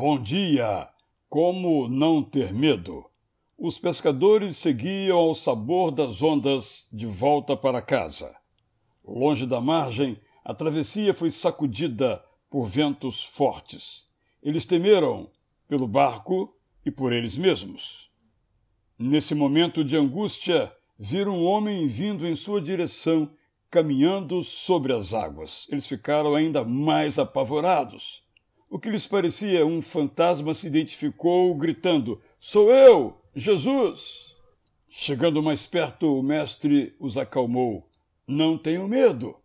Bom dia! Como não ter medo? Os pescadores seguiam ao sabor das ondas de volta para casa. Longe da margem, a travessia foi sacudida por ventos fortes. Eles temeram pelo barco e por eles mesmos. Nesse momento de angústia, viram um homem vindo em sua direção, caminhando sobre as águas. Eles ficaram ainda mais apavorados. O que lhes parecia um fantasma se identificou, gritando: Sou eu, Jesus! Chegando mais perto, o mestre os acalmou. Não tenham medo.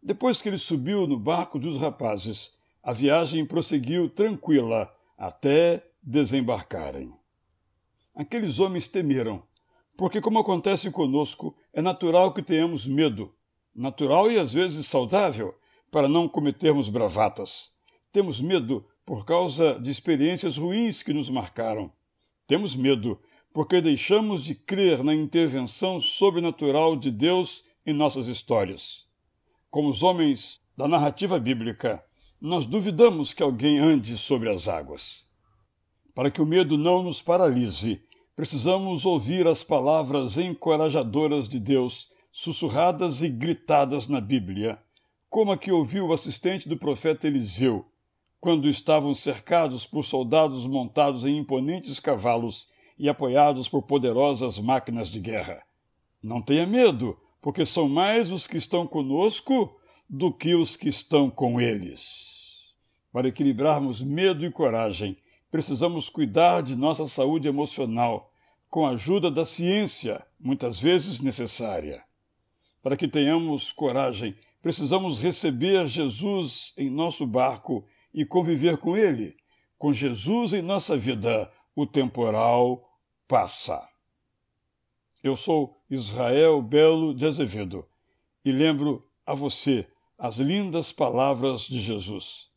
Depois que ele subiu no barco dos rapazes, a viagem prosseguiu tranquila até desembarcarem. Aqueles homens temeram, porque, como acontece conosco, é natural que tenhamos medo, natural e às vezes saudável, para não cometermos bravatas. Temos medo por causa de experiências ruins que nos marcaram. Temos medo porque deixamos de crer na intervenção sobrenatural de Deus em nossas histórias. Como os homens da narrativa bíblica, nós duvidamos que alguém ande sobre as águas. Para que o medo não nos paralise, precisamos ouvir as palavras encorajadoras de Deus, sussurradas e gritadas na Bíblia, como a que ouviu o assistente do profeta Eliseu, quando estavam cercados por soldados montados em imponentes cavalos e apoiados por poderosas máquinas de guerra. Não tenha medo, porque são mais os que estão conosco do que os que estão com eles. Para equilibrarmos medo e coragem, precisamos cuidar de nossa saúde emocional, com a ajuda da ciência, muitas vezes necessária. Para que tenhamos coragem, precisamos receber Jesus em nosso barco e conviver com Ele. Com Jesus em nossa vida, o temporal passa. Eu sou Israel Belo de Azevedo e lembro a você as lindas palavras de Jesus.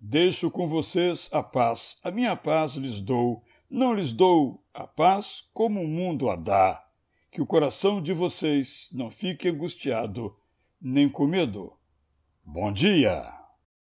Deixo com vocês a paz, a minha paz lhes dou, não lhes dou a paz como o mundo a dá. Que o coração de vocês não fique angustiado, nem com medo. Bom dia!